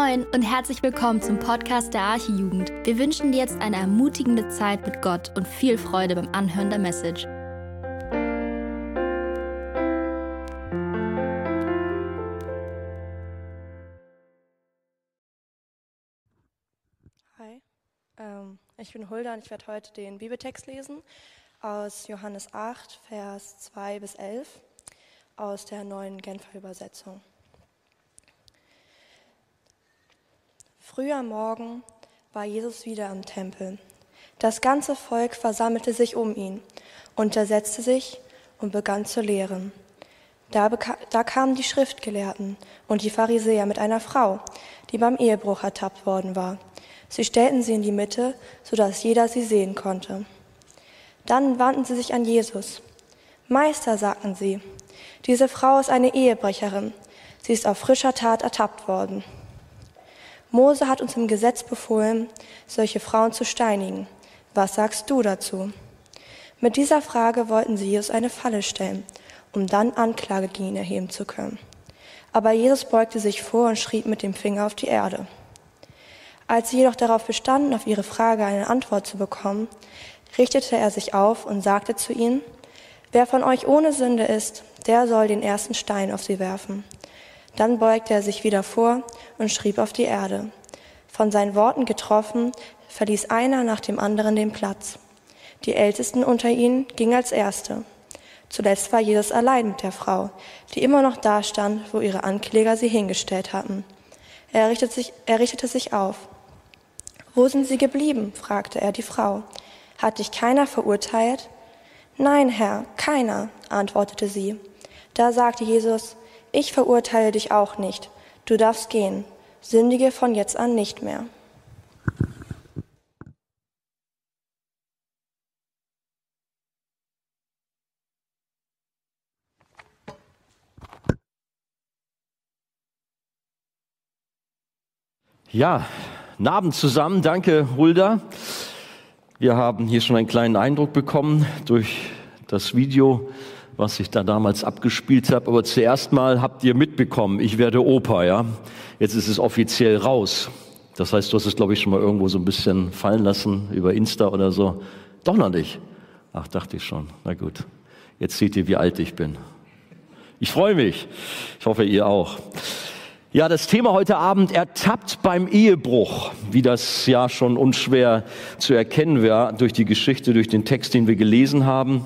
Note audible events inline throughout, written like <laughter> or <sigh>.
Moin und herzlich willkommen zum Podcast der Archijugend. Wir wünschen dir jetzt eine ermutigende Zeit mit Gott und viel Freude beim Anhören der Message. Hi, ähm, ich bin Hulda und ich werde heute den Bibeltext lesen aus Johannes 8, Vers 2 bis 11 aus der neuen Genfer Übersetzung. Früh am Morgen war Jesus wieder am Tempel. Das ganze Volk versammelte sich um ihn, untersetzte sich und begann zu lehren. Da, da, kamen die Schriftgelehrten und die Pharisäer mit einer Frau, die beim Ehebruch ertappt worden war. Sie stellten sie in die Mitte, sodass jeder sie sehen konnte. Dann wandten sie sich an Jesus. Meister, sagten sie, diese Frau ist eine Ehebrecherin. Sie ist auf frischer Tat ertappt worden. Mose hat uns im Gesetz befohlen, solche Frauen zu steinigen. Was sagst du dazu? Mit dieser Frage wollten sie Jesus eine Falle stellen, um dann Anklage gegen ihn erheben zu können. Aber Jesus beugte sich vor und schrieb mit dem Finger auf die Erde. Als sie jedoch darauf bestanden, auf ihre Frage eine Antwort zu bekommen, richtete er sich auf und sagte zu ihnen, Wer von euch ohne Sünde ist, der soll den ersten Stein auf sie werfen. Dann beugte er sich wieder vor und schrieb auf die Erde. Von seinen Worten getroffen, verließ einer nach dem anderen den Platz. Die Ältesten unter ihnen gingen als Erste. Zuletzt war Jesus allein mit der Frau, die immer noch da stand, wo ihre Ankläger sie hingestellt hatten. Er richtete sich, er richtete sich auf. Wo sind Sie geblieben? fragte er die Frau. Hat dich keiner verurteilt? Nein, Herr, keiner, antwortete sie. Da sagte Jesus, ich verurteile dich auch nicht. Du darfst gehen. Sündige von jetzt an nicht mehr. Ja, Abend zusammen. Danke, Hulda. Wir haben hier schon einen kleinen Eindruck bekommen durch das Video, was ich da damals abgespielt habe. Aber zuerst mal habt ihr mitbekommen, ich werde Opa, ja. Jetzt ist es offiziell raus. Das heißt, du hast es, glaube ich, schon mal irgendwo so ein bisschen fallen lassen über Insta oder so. Doch noch nicht. Ach, dachte ich schon. Na gut. Jetzt seht ihr, wie alt ich bin. Ich freue mich. Ich hoffe, ihr auch. Ja, das Thema heute Abend ertappt beim Ehebruch, wie das ja schon unschwer zu erkennen wäre durch die Geschichte, durch den Text, den wir gelesen haben.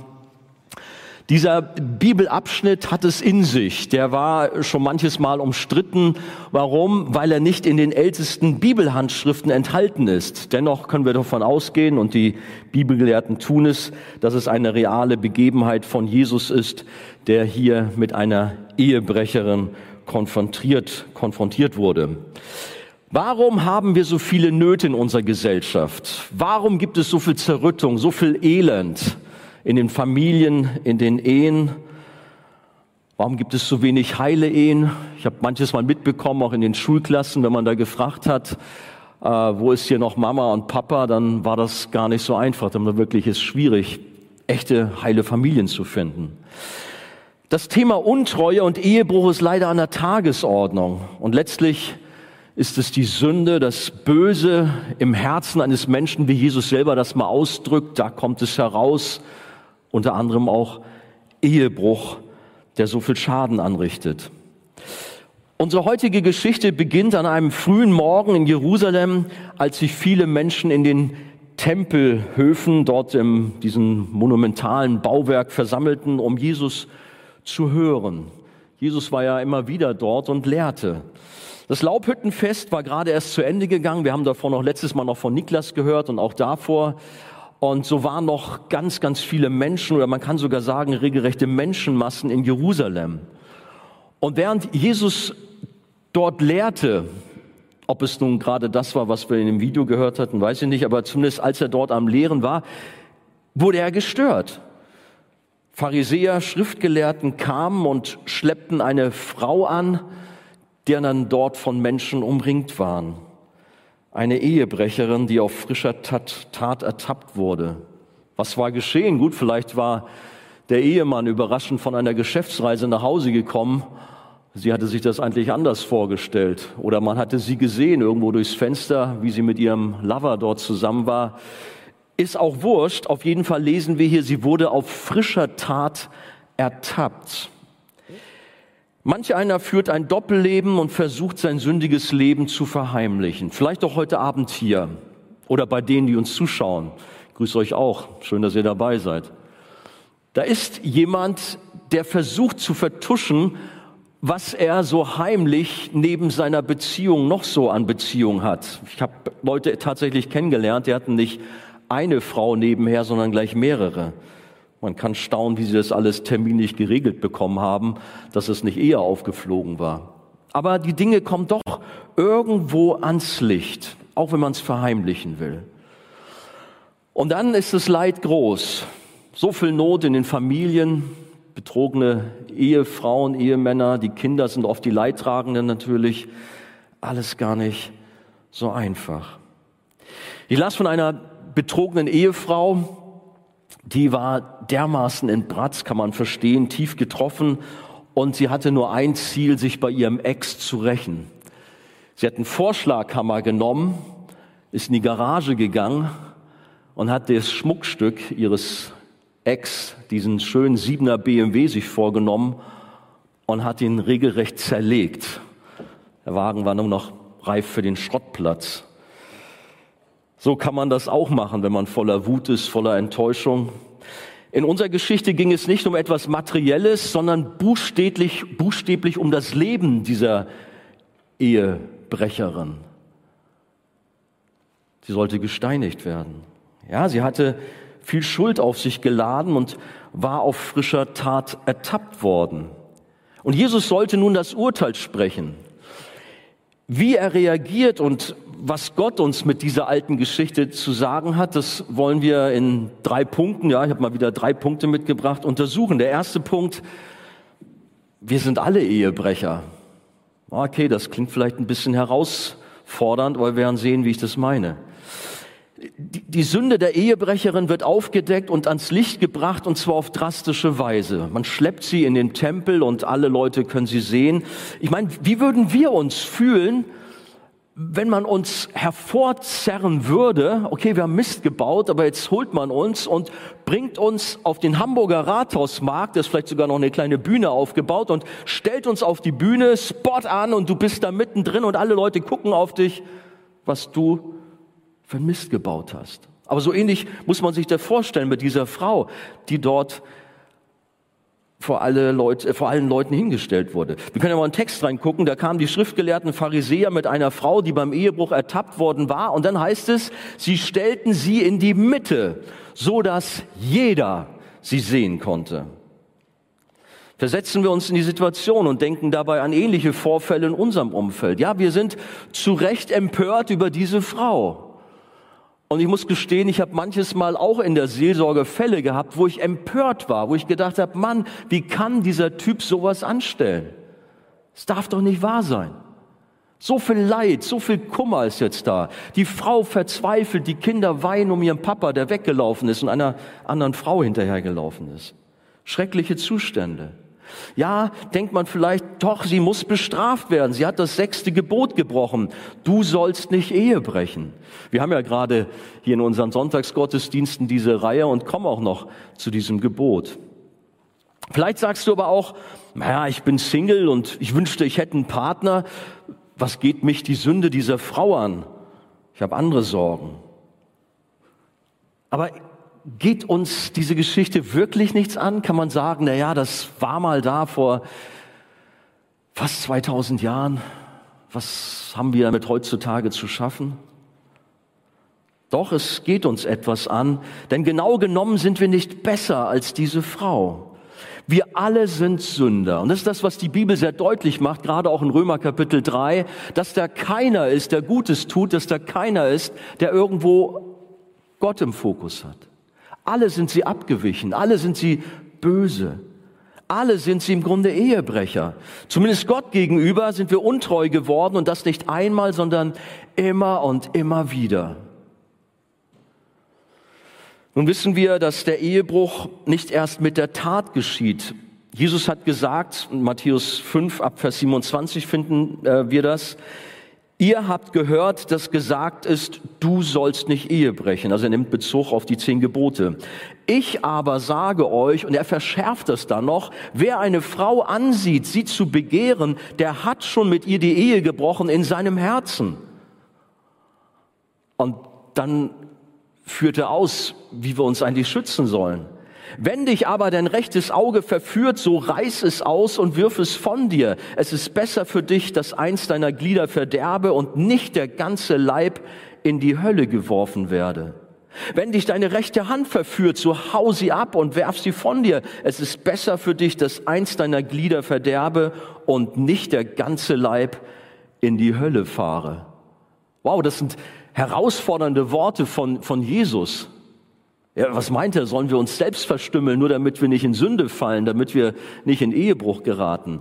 Dieser Bibelabschnitt hat es in sich. Der war schon manches Mal umstritten. Warum? Weil er nicht in den ältesten Bibelhandschriften enthalten ist. Dennoch können wir davon ausgehen, und die Bibelgelehrten tun es, dass es eine reale Begebenheit von Jesus ist, der hier mit einer Ehebrecherin konfrontiert, konfrontiert wurde. Warum haben wir so viele Nöte in unserer Gesellschaft? Warum gibt es so viel Zerrüttung, so viel Elend in den Familien, in den Ehen? Warum gibt es so wenig heile Ehen? Ich habe manches Mal mitbekommen, auch in den Schulklassen, wenn man da gefragt hat, äh, wo ist hier noch Mama und Papa, dann war das gar nicht so einfach. Dann war wirklich es schwierig, echte heile Familien zu finden. Das Thema Untreue und Ehebruch ist leider an der Tagesordnung. Und letztlich ist es die Sünde, das Böse im Herzen eines Menschen, wie Jesus selber das mal ausdrückt. Da kommt es heraus, unter anderem auch Ehebruch, der so viel Schaden anrichtet. Unsere heutige Geschichte beginnt an einem frühen Morgen in Jerusalem, als sich viele Menschen in den Tempelhöfen, dort in diesem monumentalen Bauwerk versammelten, um Jesus zu hören. Jesus war ja immer wieder dort und lehrte. Das Laubhüttenfest war gerade erst zu Ende gegangen. Wir haben davor noch letztes Mal noch von Niklas gehört und auch davor. Und so waren noch ganz, ganz viele Menschen oder man kann sogar sagen regelrechte Menschenmassen in Jerusalem. Und während Jesus dort lehrte, ob es nun gerade das war, was wir in dem Video gehört hatten, weiß ich nicht, aber zumindest als er dort am Lehren war, wurde er gestört. Pharisäer, Schriftgelehrten kamen und schleppten eine Frau an, die dann dort von Menschen umringt waren. Eine Ehebrecherin, die auf frischer Tat, Tat ertappt wurde. Was war geschehen? Gut, vielleicht war der Ehemann überraschend von einer Geschäftsreise nach Hause gekommen Sie hatte sich das eigentlich anders vorgestellt. Oder man hatte sie gesehen irgendwo durchs Fenster, wie sie mit ihrem Lover dort zusammen war. Ist auch wurscht. Auf jeden Fall lesen wir hier, sie wurde auf frischer Tat ertappt. Manch einer führt ein Doppelleben und versucht sein sündiges Leben zu verheimlichen. Vielleicht auch heute Abend hier oder bei denen, die uns zuschauen. Ich grüße euch auch. Schön, dass ihr dabei seid. Da ist jemand, der versucht zu vertuschen, was er so heimlich neben seiner Beziehung noch so an Beziehung hat. Ich habe Leute tatsächlich kennengelernt, die hatten nicht eine Frau nebenher, sondern gleich mehrere. Man kann staunen, wie sie das alles terminlich geregelt bekommen haben, dass es nicht eher aufgeflogen war. Aber die Dinge kommen doch irgendwo ans Licht, auch wenn man es verheimlichen will. Und dann ist das Leid groß. So viel Not in den Familien, betrogene Ehefrauen, Ehemänner, die Kinder sind oft die Leidtragenden natürlich. Alles gar nicht so einfach. Ich las von einer betrogenen Ehefrau, die war dermaßen in Bratz, kann man verstehen, tief getroffen und sie hatte nur ein Ziel, sich bei ihrem Ex zu rächen. Sie hat einen Vorschlaghammer genommen, ist in die Garage gegangen und hat das Schmuckstück ihres Ex diesen schönen Siebener BMW sich vorgenommen und hat ihn regelrecht zerlegt. Der Wagen war nur noch reif für den Schrottplatz. So kann man das auch machen, wenn man voller Wut ist, voller Enttäuschung. In unserer Geschichte ging es nicht um etwas Materielles, sondern buchstäblich, buchstäblich um das Leben dieser Ehebrecherin. Sie sollte gesteinigt werden. Ja, sie hatte viel Schuld auf sich geladen und war auf frischer Tat ertappt worden. Und Jesus sollte nun das Urteil sprechen. Wie er reagiert und was Gott uns mit dieser alten Geschichte zu sagen hat, das wollen wir in drei Punkten, ja, ich habe mal wieder drei Punkte mitgebracht, untersuchen. Der erste Punkt, wir sind alle Ehebrecher. Okay, das klingt vielleicht ein bisschen herausfordernd, aber wir werden sehen, wie ich das meine die Sünde der Ehebrecherin wird aufgedeckt und ans Licht gebracht und zwar auf drastische Weise. Man schleppt sie in den Tempel und alle Leute können sie sehen. Ich meine, wie würden wir uns fühlen, wenn man uns hervorzerren würde, okay, wir haben Mist gebaut, aber jetzt holt man uns und bringt uns auf den Hamburger Rathausmarkt, da ist vielleicht sogar noch eine kleine Bühne aufgebaut und stellt uns auf die Bühne, Spot an und du bist da mittendrin und alle Leute gucken auf dich, was du für Mist gebaut hast. Aber so ähnlich muss man sich das vorstellen mit dieser Frau, die dort vor, alle Leute, äh, vor allen Leuten hingestellt wurde. Wir können ja mal einen Text reingucken, da kamen die schriftgelehrten Pharisäer mit einer Frau, die beim Ehebruch ertappt worden war, und dann heißt es, sie stellten sie in die Mitte, so dass jeder sie sehen konnte. Versetzen wir uns in die Situation und denken dabei an ähnliche Vorfälle in unserem Umfeld. Ja, wir sind zu Recht empört über diese Frau. Und ich muss gestehen, ich habe manches Mal auch in der Seelsorge Fälle gehabt, wo ich empört war, wo ich gedacht habe, Mann, wie kann dieser Typ sowas anstellen? Es darf doch nicht wahr sein. So viel Leid, so viel Kummer ist jetzt da. Die Frau verzweifelt, die Kinder weinen um ihren Papa, der weggelaufen ist und einer anderen Frau hinterhergelaufen ist. Schreckliche Zustände. Ja, denkt man vielleicht, doch, sie muss bestraft werden. Sie hat das sechste Gebot gebrochen. Du sollst nicht Ehe brechen. Wir haben ja gerade hier in unseren Sonntagsgottesdiensten diese Reihe und kommen auch noch zu diesem Gebot. Vielleicht sagst du aber auch, naja, ich bin Single und ich wünschte, ich hätte einen Partner. Was geht mich die Sünde dieser Frau an? Ich habe andere Sorgen. Aber geht uns diese Geschichte wirklich nichts an? Kann man sagen, na ja, das war mal da vor fast 2000 Jahren. Was haben wir damit heutzutage zu schaffen? Doch, es geht uns etwas an, denn genau genommen sind wir nicht besser als diese Frau. Wir alle sind Sünder. Und das ist das, was die Bibel sehr deutlich macht, gerade auch in Römer Kapitel 3, dass da keiner ist, der Gutes tut, dass da keiner ist, der irgendwo Gott im Fokus hat. Alle sind sie abgewichen, alle sind sie böse. Alle sind sie im Grunde Ehebrecher. Zumindest Gott gegenüber sind wir untreu geworden und das nicht einmal, sondern immer und immer wieder. Nun wissen wir, dass der Ehebruch nicht erst mit der Tat geschieht, Jesus hat gesagt, Matthäus 5 ab Vers 27 finden äh, wir das, Ihr habt gehört, dass gesagt ist, du sollst nicht Ehe brechen. Also er nimmt Bezug auf die zehn Gebote. Ich aber sage euch, und er verschärft es dann noch, wer eine Frau ansieht, sie zu begehren, der hat schon mit ihr die Ehe gebrochen in seinem Herzen. Und dann führt er aus, wie wir uns eigentlich schützen sollen. Wenn dich aber dein rechtes Auge verführt, so reiß es aus und wirf es von dir. Es ist besser für dich, dass eins deiner Glieder verderbe und nicht der ganze Leib in die Hölle geworfen werde. Wenn dich deine rechte Hand verführt, so hau sie ab und werf sie von dir. Es ist besser für dich, dass eins deiner Glieder verderbe und nicht der ganze Leib in die Hölle fahre. Wow, das sind herausfordernde Worte von, von Jesus. Ja, was meint er? Sollen wir uns selbst verstümmeln, nur damit wir nicht in Sünde fallen, damit wir nicht in Ehebruch geraten?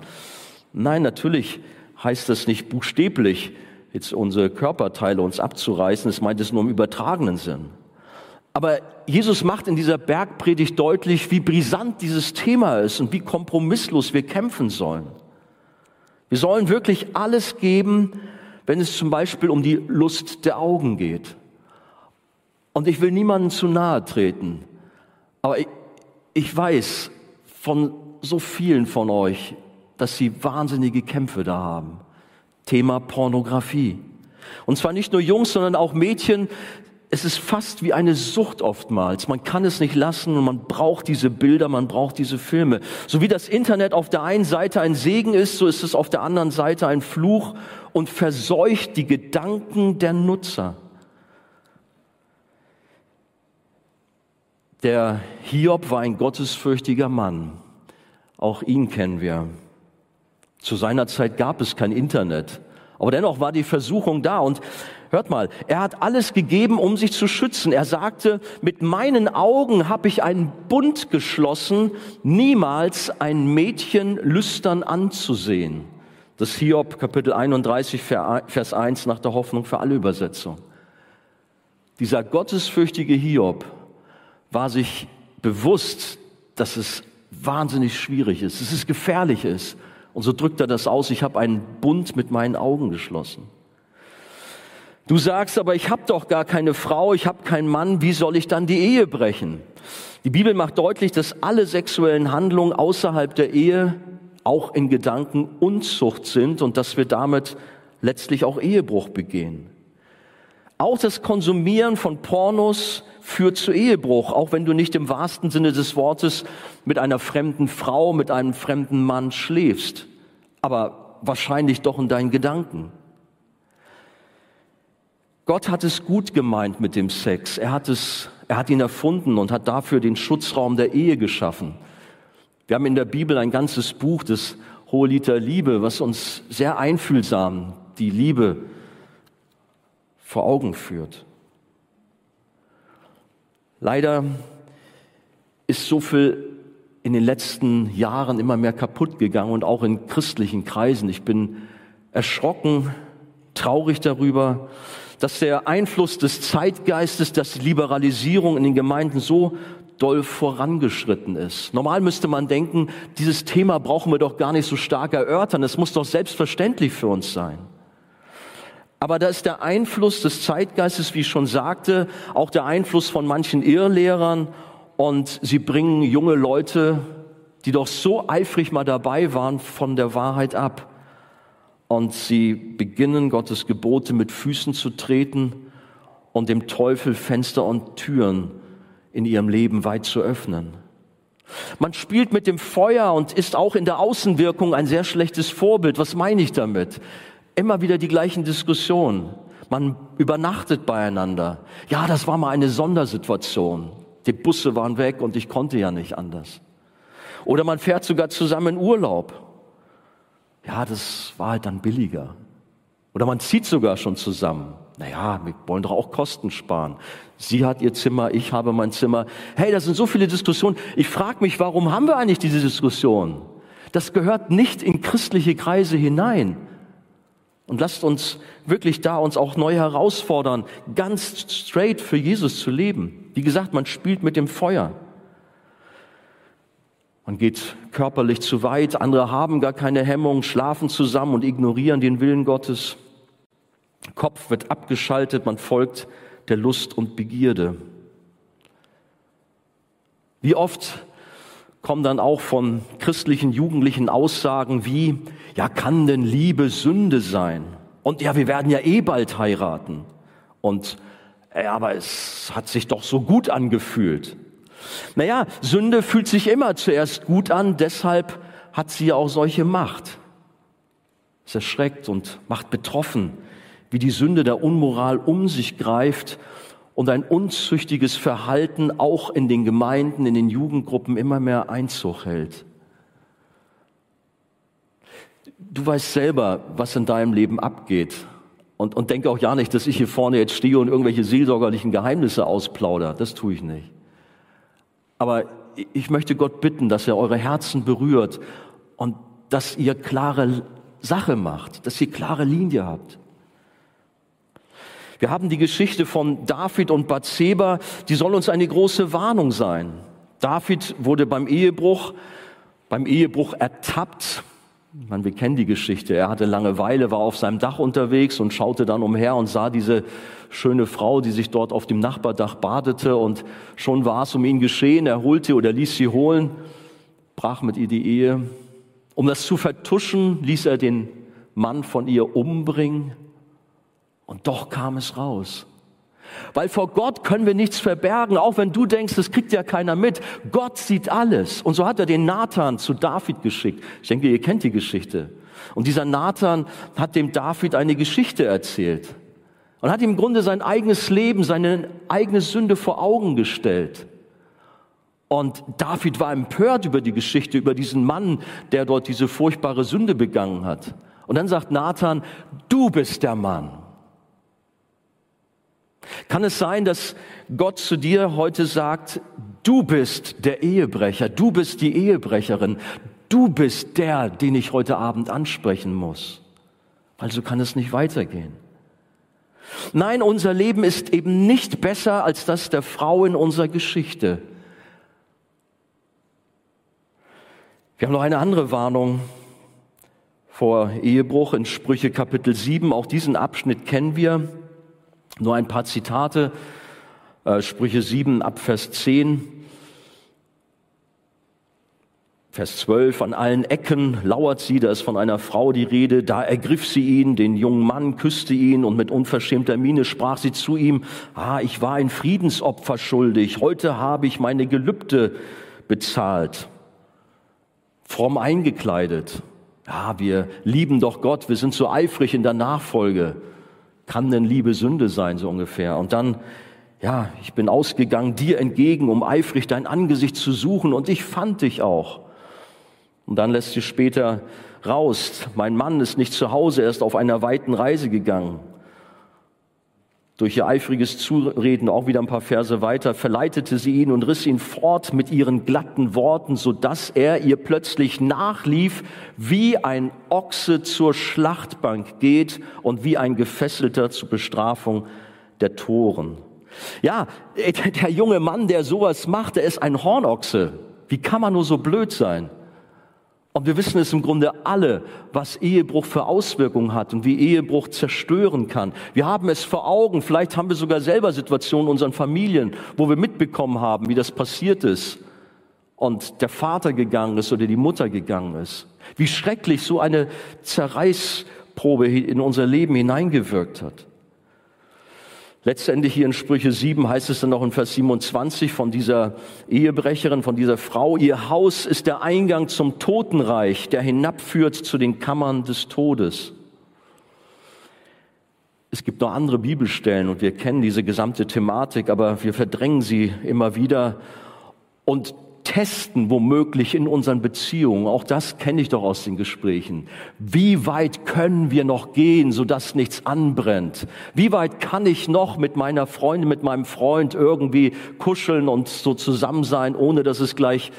Nein, natürlich heißt das nicht buchstäblich, jetzt unsere Körperteile uns abzureißen. Es meint es nur im übertragenen Sinn. Aber Jesus macht in dieser Bergpredigt deutlich, wie brisant dieses Thema ist und wie kompromisslos wir kämpfen sollen. Wir sollen wirklich alles geben, wenn es zum Beispiel um die Lust der Augen geht. Und ich will niemandem zu nahe treten, aber ich, ich weiß von so vielen von euch, dass sie wahnsinnige Kämpfe da haben. Thema Pornografie. Und zwar nicht nur Jungs, sondern auch Mädchen. Es ist fast wie eine Sucht oftmals. Man kann es nicht lassen und man braucht diese Bilder, man braucht diese Filme. So wie das Internet auf der einen Seite ein Segen ist, so ist es auf der anderen Seite ein Fluch und verseucht die Gedanken der Nutzer. Der Hiob war ein gottesfürchtiger Mann. Auch ihn kennen wir. Zu seiner Zeit gab es kein Internet. Aber dennoch war die Versuchung da. Und hört mal, er hat alles gegeben, um sich zu schützen. Er sagte, mit meinen Augen habe ich einen Bund geschlossen, niemals ein Mädchen lüstern anzusehen. Das Hiob Kapitel 31, Vers 1 nach der Hoffnung für alle Übersetzung. Dieser gottesfürchtige Hiob war sich bewusst, dass es wahnsinnig schwierig ist, dass es gefährlich ist. Und so drückt er das aus, ich habe einen Bund mit meinen Augen geschlossen. Du sagst aber, ich habe doch gar keine Frau, ich habe keinen Mann, wie soll ich dann die Ehe brechen? Die Bibel macht deutlich, dass alle sexuellen Handlungen außerhalb der Ehe auch in Gedanken Unzucht sind und dass wir damit letztlich auch Ehebruch begehen. Auch das Konsumieren von Pornos führt zu Ehebruch, auch wenn du nicht im wahrsten Sinne des Wortes mit einer fremden Frau, mit einem fremden Mann schläfst, aber wahrscheinlich doch in deinen Gedanken. Gott hat es gut gemeint mit dem Sex. Er hat es, er hat ihn erfunden und hat dafür den Schutzraum der Ehe geschaffen. Wir haben in der Bibel ein ganzes Buch, das Hohelied der Liebe, was uns sehr einfühlsam die Liebe vor Augen führt. Leider ist so viel in den letzten Jahren immer mehr kaputt gegangen und auch in christlichen Kreisen. Ich bin erschrocken, traurig darüber, dass der Einfluss des Zeitgeistes, dass die Liberalisierung in den Gemeinden so doll vorangeschritten ist. Normal müsste man denken, dieses Thema brauchen wir doch gar nicht so stark erörtern. Es muss doch selbstverständlich für uns sein. Aber da ist der Einfluss des Zeitgeistes, wie ich schon sagte, auch der Einfluss von manchen Irrlehrern und sie bringen junge Leute, die doch so eifrig mal dabei waren, von der Wahrheit ab. Und sie beginnen Gottes Gebote mit Füßen zu treten und dem Teufel Fenster und Türen in ihrem Leben weit zu öffnen. Man spielt mit dem Feuer und ist auch in der Außenwirkung ein sehr schlechtes Vorbild. Was meine ich damit? Immer wieder die gleichen Diskussionen. Man übernachtet beieinander. Ja, das war mal eine Sondersituation. Die Busse waren weg und ich konnte ja nicht anders. Oder man fährt sogar zusammen in Urlaub. Ja, das war halt dann billiger. Oder man zieht sogar schon zusammen. Naja, wir wollen doch auch Kosten sparen. Sie hat ihr Zimmer, ich habe mein Zimmer. Hey, das sind so viele Diskussionen. Ich frage mich, warum haben wir eigentlich diese Diskussion? Das gehört nicht in christliche Kreise hinein. Und lasst uns wirklich da uns auch neu herausfordern, ganz straight für Jesus zu leben. Wie gesagt, man spielt mit dem Feuer. Man geht körperlich zu weit, andere haben gar keine Hemmung, schlafen zusammen und ignorieren den Willen Gottes. Kopf wird abgeschaltet, man folgt der Lust und Begierde. Wie oft kommen dann auch von christlichen Jugendlichen Aussagen wie, ja, kann denn Liebe Sünde sein? Und ja, wir werden ja eh bald heiraten. Und ja, aber es hat sich doch so gut angefühlt. Naja, Sünde fühlt sich immer zuerst gut an, deshalb hat sie ja auch solche Macht. Es erschreckt und macht betroffen, wie die Sünde der Unmoral um sich greift und ein unzüchtiges Verhalten auch in den Gemeinden, in den Jugendgruppen immer mehr Einzug hält. Du weißt selber, was in deinem Leben abgeht. Und, und denke auch ja nicht, dass ich hier vorne jetzt stehe und irgendwelche seelsorgerlichen Geheimnisse ausplauder. Das tue ich nicht. Aber ich möchte Gott bitten, dass er eure Herzen berührt und dass ihr klare Sache macht, dass ihr klare Linie habt. Wir haben die Geschichte von David und Bathseba, die soll uns eine große Warnung sein. David wurde beim Ehebruch, beim Ehebruch ertappt. Man, wir kennen die Geschichte. Er hatte Langeweile, war auf seinem Dach unterwegs und schaute dann umher und sah diese schöne Frau, die sich dort auf dem Nachbardach badete und schon war es um ihn geschehen. Er holte oder ließ sie holen, brach mit ihr die Ehe. Um das zu vertuschen, ließ er den Mann von ihr umbringen. Und doch kam es raus. Weil vor Gott können wir nichts verbergen, auch wenn du denkst, das kriegt ja keiner mit. Gott sieht alles. Und so hat er den Nathan zu David geschickt. Ich denke, ihr kennt die Geschichte. Und dieser Nathan hat dem David eine Geschichte erzählt. Und hat ihm im Grunde sein eigenes Leben, seine eigene Sünde vor Augen gestellt. Und David war empört über die Geschichte, über diesen Mann, der dort diese furchtbare Sünde begangen hat. Und dann sagt Nathan, du bist der Mann. Kann es sein, dass Gott zu dir heute sagt, du bist der Ehebrecher, du bist die Ehebrecherin, du bist der, den ich heute Abend ansprechen muss? Also kann es nicht weitergehen. Nein, unser Leben ist eben nicht besser als das der Frau in unserer Geschichte. Wir haben noch eine andere Warnung vor Ehebruch in Sprüche Kapitel 7. Auch diesen Abschnitt kennen wir. Nur ein paar Zitate, äh, Sprüche 7 ab Vers 10. Vers 12, an allen Ecken lauert sie, da ist von einer Frau die Rede, da ergriff sie ihn, den jungen Mann, küsste ihn und mit unverschämter Miene sprach sie zu ihm, ah, ich war ein Friedensopfer schuldig, heute habe ich meine Gelübde bezahlt, fromm eingekleidet. Ja, wir lieben doch Gott, wir sind so eifrig in der Nachfolge kann denn Liebe Sünde sein, so ungefähr? Und dann, ja, ich bin ausgegangen dir entgegen, um eifrig dein Angesicht zu suchen und ich fand dich auch. Und dann lässt sie später raus, mein Mann ist nicht zu Hause, er ist auf einer weiten Reise gegangen durch ihr eifriges Zureden, auch wieder ein paar Verse weiter, verleitete sie ihn und riss ihn fort mit ihren glatten Worten, so dass er ihr plötzlich nachlief, wie ein Ochse zur Schlachtbank geht und wie ein Gefesselter zur Bestrafung der Toren. Ja, der junge Mann, der sowas macht, der ist ein Hornochse. Wie kann man nur so blöd sein? Und wir wissen es im Grunde alle, was Ehebruch für Auswirkungen hat und wie Ehebruch zerstören kann. Wir haben es vor Augen, vielleicht haben wir sogar selber Situationen in unseren Familien, wo wir mitbekommen haben, wie das passiert ist und der Vater gegangen ist oder die Mutter gegangen ist. Wie schrecklich so eine Zerreißprobe in unser Leben hineingewirkt hat. Letztendlich hier in Sprüche 7 heißt es dann noch in Vers 27 von dieser Ehebrecherin, von dieser Frau, ihr Haus ist der Eingang zum Totenreich, der hinabführt zu den Kammern des Todes. Es gibt noch andere Bibelstellen und wir kennen diese gesamte Thematik, aber wir verdrängen sie immer wieder. Und testen womöglich in unseren Beziehungen. Auch das kenne ich doch aus den Gesprächen. Wie weit können wir noch gehen, sodass nichts anbrennt? Wie weit kann ich noch mit meiner Freundin, mit meinem Freund irgendwie kuscheln und so zusammen sein, ohne dass es gleich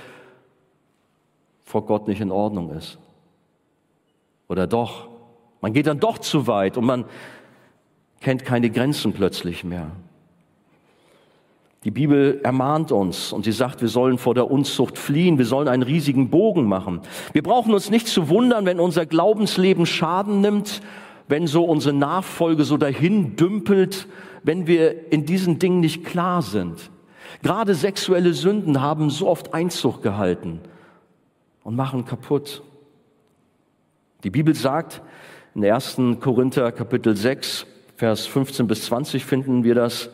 vor Gott nicht in Ordnung ist? Oder doch? Man geht dann doch zu weit und man kennt keine Grenzen plötzlich mehr. Die Bibel ermahnt uns und sie sagt, wir sollen vor der Unzucht fliehen, wir sollen einen riesigen Bogen machen. Wir brauchen uns nicht zu wundern, wenn unser Glaubensleben Schaden nimmt, wenn so unsere Nachfolge so dahin dümpelt, wenn wir in diesen Dingen nicht klar sind. Gerade sexuelle Sünden haben so oft Einzug gehalten und machen kaputt. Die Bibel sagt in 1. Korinther Kapitel 6, Vers 15 bis 20 finden wir das,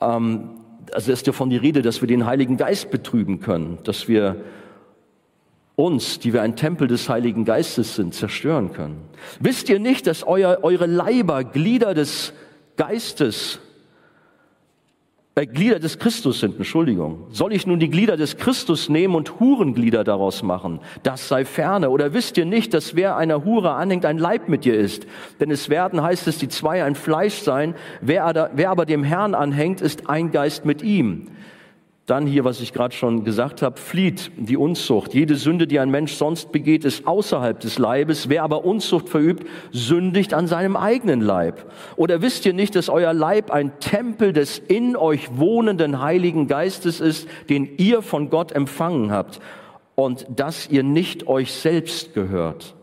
ähm, also ist ja von die Rede, dass wir den Heiligen Geist betrüben können, dass wir uns, die wir ein Tempel des Heiligen Geistes sind, zerstören können. Wisst ihr nicht, dass euer, eure Leiber Glieder des Geistes äh, Glieder des Christus sind, Entschuldigung. Soll ich nun die Glieder des Christus nehmen und Hurenglieder daraus machen? Das sei ferne. Oder wisst ihr nicht, dass wer einer Hure anhängt, ein Leib mit ihr ist? Denn es werden, heißt es, die zwei ein Fleisch sein. Wer, wer aber dem Herrn anhängt, ist ein Geist mit ihm. Dann hier, was ich gerade schon gesagt habe, flieht die Unzucht. Jede Sünde, die ein Mensch sonst begeht, ist außerhalb des Leibes. Wer aber Unzucht verübt, sündigt an seinem eigenen Leib. Oder wisst ihr nicht, dass euer Leib ein Tempel des in euch wohnenden Heiligen Geistes ist, den ihr von Gott empfangen habt und dass ihr nicht euch selbst gehört?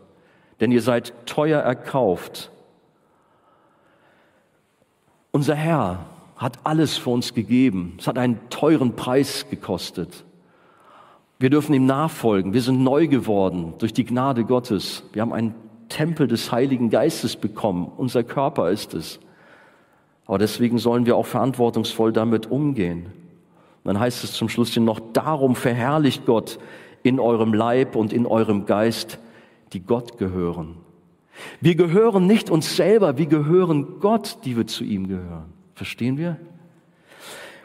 Denn ihr seid teuer erkauft. Unser Herr hat alles für uns gegeben. Es hat einen teuren Preis gekostet. Wir dürfen ihm nachfolgen. Wir sind neu geworden durch die Gnade Gottes. Wir haben einen Tempel des Heiligen Geistes bekommen. Unser Körper ist es. Aber deswegen sollen wir auch verantwortungsvoll damit umgehen. Und dann heißt es zum Schluss noch, darum verherrlicht Gott in eurem Leib und in eurem Geist, die Gott gehören. Wir gehören nicht uns selber, wir gehören Gott, die wir zu ihm gehören. Verstehen wir?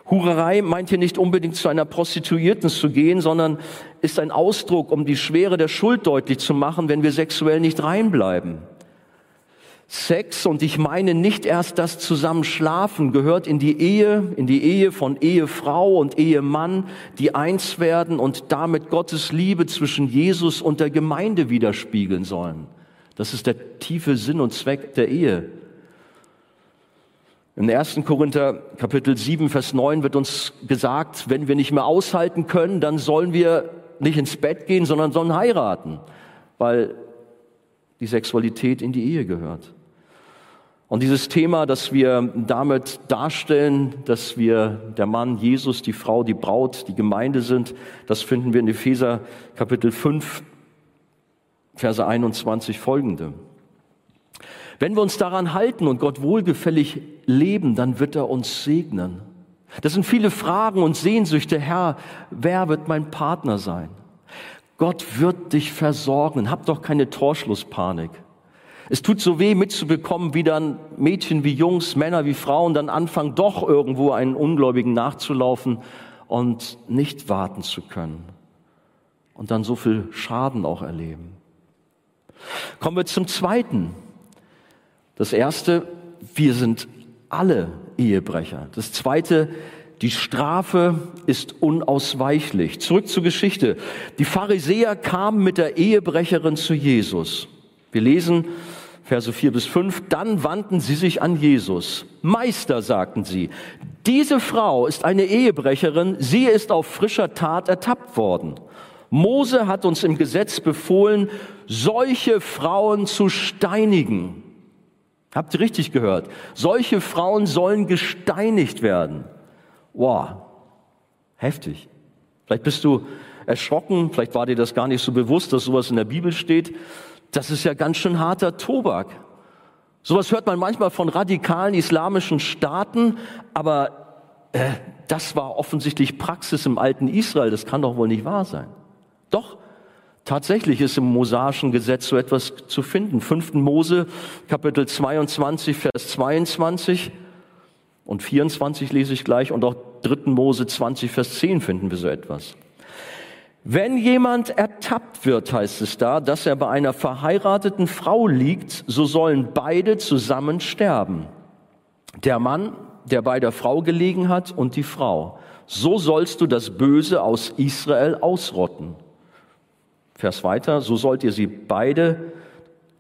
Hurerei meint hier nicht unbedingt zu einer Prostituierten zu gehen, sondern ist ein Ausdruck, um die Schwere der Schuld deutlich zu machen, wenn wir sexuell nicht reinbleiben. Sex, und ich meine nicht erst das Zusammenschlafen, gehört in die Ehe, in die Ehe von Ehefrau und Ehemann, die eins werden und damit Gottes Liebe zwischen Jesus und der Gemeinde widerspiegeln sollen. Das ist der tiefe Sinn und Zweck der Ehe. Im 1. Korinther Kapitel 7, Vers 9 wird uns gesagt, wenn wir nicht mehr aushalten können, dann sollen wir nicht ins Bett gehen, sondern sollen heiraten, weil die Sexualität in die Ehe gehört. Und dieses Thema, das wir damit darstellen, dass wir der Mann Jesus, die Frau, die Braut, die Gemeinde sind, das finden wir in Epheser Kapitel 5, Verse 21 folgende. Wenn wir uns daran halten und Gott wohlgefällig leben, dann wird er uns segnen. Das sind viele Fragen und Sehnsüchte. Herr, wer wird mein Partner sein? Gott wird dich versorgen. Hab doch keine Torschlusspanik. Es tut so weh mitzubekommen, wie dann Mädchen wie Jungs, Männer wie Frauen dann anfangen, doch irgendwo einen Ungläubigen nachzulaufen und nicht warten zu können. Und dann so viel Schaden auch erleben. Kommen wir zum Zweiten. Das erste, wir sind alle Ehebrecher. Das zweite, die Strafe ist unausweichlich. Zurück zur Geschichte. Die Pharisäer kamen mit der Ehebrecherin zu Jesus. Wir lesen Verse 4 bis 5. Dann wandten sie sich an Jesus. Meister, sagten sie, diese Frau ist eine Ehebrecherin. Sie ist auf frischer Tat ertappt worden. Mose hat uns im Gesetz befohlen, solche Frauen zu steinigen. Habt ihr richtig gehört? Solche Frauen sollen gesteinigt werden. Wow, heftig. Vielleicht bist du erschrocken, vielleicht war dir das gar nicht so bewusst, dass sowas in der Bibel steht. Das ist ja ganz schön harter Tobak. Sowas hört man manchmal von radikalen islamischen Staaten, aber äh, das war offensichtlich Praxis im alten Israel. Das kann doch wohl nicht wahr sein. Doch, Tatsächlich ist im mosaischen Gesetz so etwas zu finden. 5. Mose, Kapitel 22, Vers 22 und 24 lese ich gleich und auch 3. Mose 20, Vers 10 finden wir so etwas. Wenn jemand ertappt wird, heißt es da, dass er bei einer verheirateten Frau liegt, so sollen beide zusammen sterben. Der Mann, der bei der Frau gelegen hat und die Frau. So sollst du das Böse aus Israel ausrotten. Vers weiter, so sollt ihr sie beide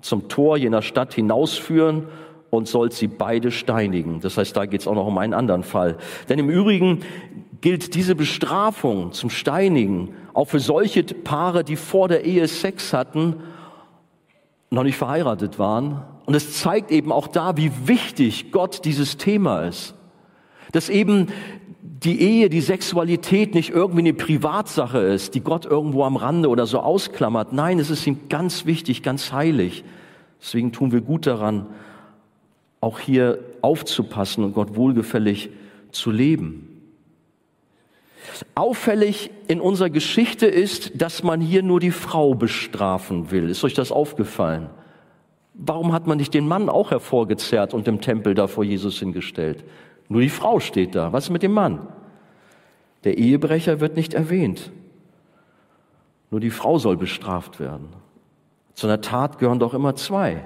zum Tor jener Stadt hinausführen und sollt sie beide steinigen. Das heißt, da geht es auch noch um einen anderen Fall. Denn im Übrigen gilt diese Bestrafung zum Steinigen auch für solche Paare, die vor der Ehe Sex hatten, noch nicht verheiratet waren. Und es zeigt eben auch da, wie wichtig Gott dieses Thema ist. Dass eben die Ehe, die Sexualität nicht irgendwie eine Privatsache ist, die Gott irgendwo am Rande oder so ausklammert. Nein, es ist ihm ganz wichtig, ganz heilig. Deswegen tun wir gut daran, auch hier aufzupassen und Gott wohlgefällig zu leben. Auffällig in unserer Geschichte ist, dass man hier nur die Frau bestrafen will. Ist euch das aufgefallen? Warum hat man nicht den Mann auch hervorgezerrt und im Tempel da vor Jesus hingestellt? Nur die Frau steht da. Was mit dem Mann? Der Ehebrecher wird nicht erwähnt. Nur die Frau soll bestraft werden. Zu einer Tat gehören doch immer zwei.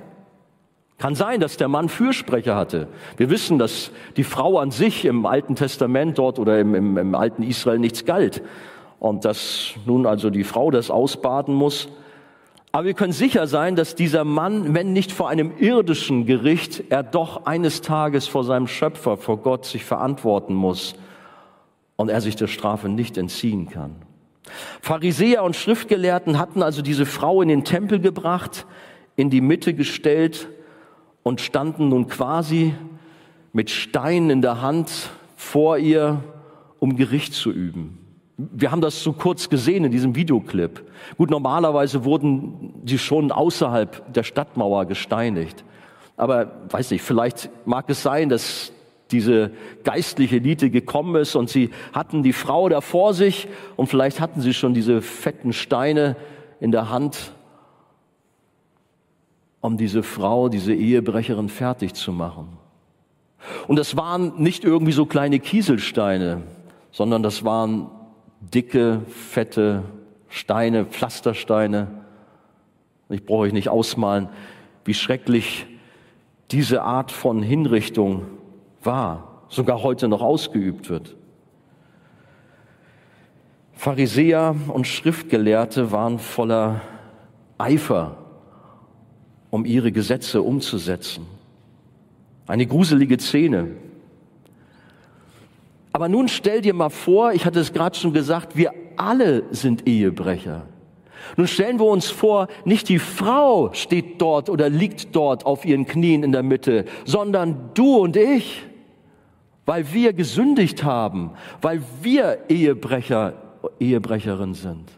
Kann sein, dass der Mann Fürsprecher hatte. Wir wissen, dass die Frau an sich im Alten Testament dort oder im, im, im alten Israel nichts galt. Und dass nun also die Frau das ausbaden muss. Aber wir können sicher sein, dass dieser Mann, wenn nicht vor einem irdischen Gericht, er doch eines Tages vor seinem Schöpfer, vor Gott sich verantworten muss und er sich der Strafe nicht entziehen kann. Pharisäer und Schriftgelehrten hatten also diese Frau in den Tempel gebracht, in die Mitte gestellt und standen nun quasi mit Steinen in der Hand vor ihr, um Gericht zu üben. Wir haben das so kurz gesehen in diesem Videoclip. Gut, normalerweise wurden sie schon außerhalb der Stadtmauer gesteinigt. Aber weiß nicht, vielleicht mag es sein, dass diese geistliche Elite gekommen ist und sie hatten die Frau da vor sich und vielleicht hatten sie schon diese fetten Steine in der Hand um diese Frau, diese Ehebrecherin fertig zu machen. Und das waren nicht irgendwie so kleine Kieselsteine, sondern das waren dicke, fette Steine, Pflastersteine. Ich brauche euch nicht ausmalen, wie schrecklich diese Art von Hinrichtung war, sogar heute noch ausgeübt wird. Pharisäer und Schriftgelehrte waren voller Eifer um ihre Gesetze umzusetzen. Eine gruselige Szene. Aber nun stell dir mal vor, ich hatte es gerade schon gesagt, wir alle sind Ehebrecher. Nun stellen wir uns vor, nicht die Frau steht dort oder liegt dort auf ihren Knien in der Mitte, sondern du und ich, weil wir gesündigt haben, weil wir Ehebrecher, Ehebrecherin sind.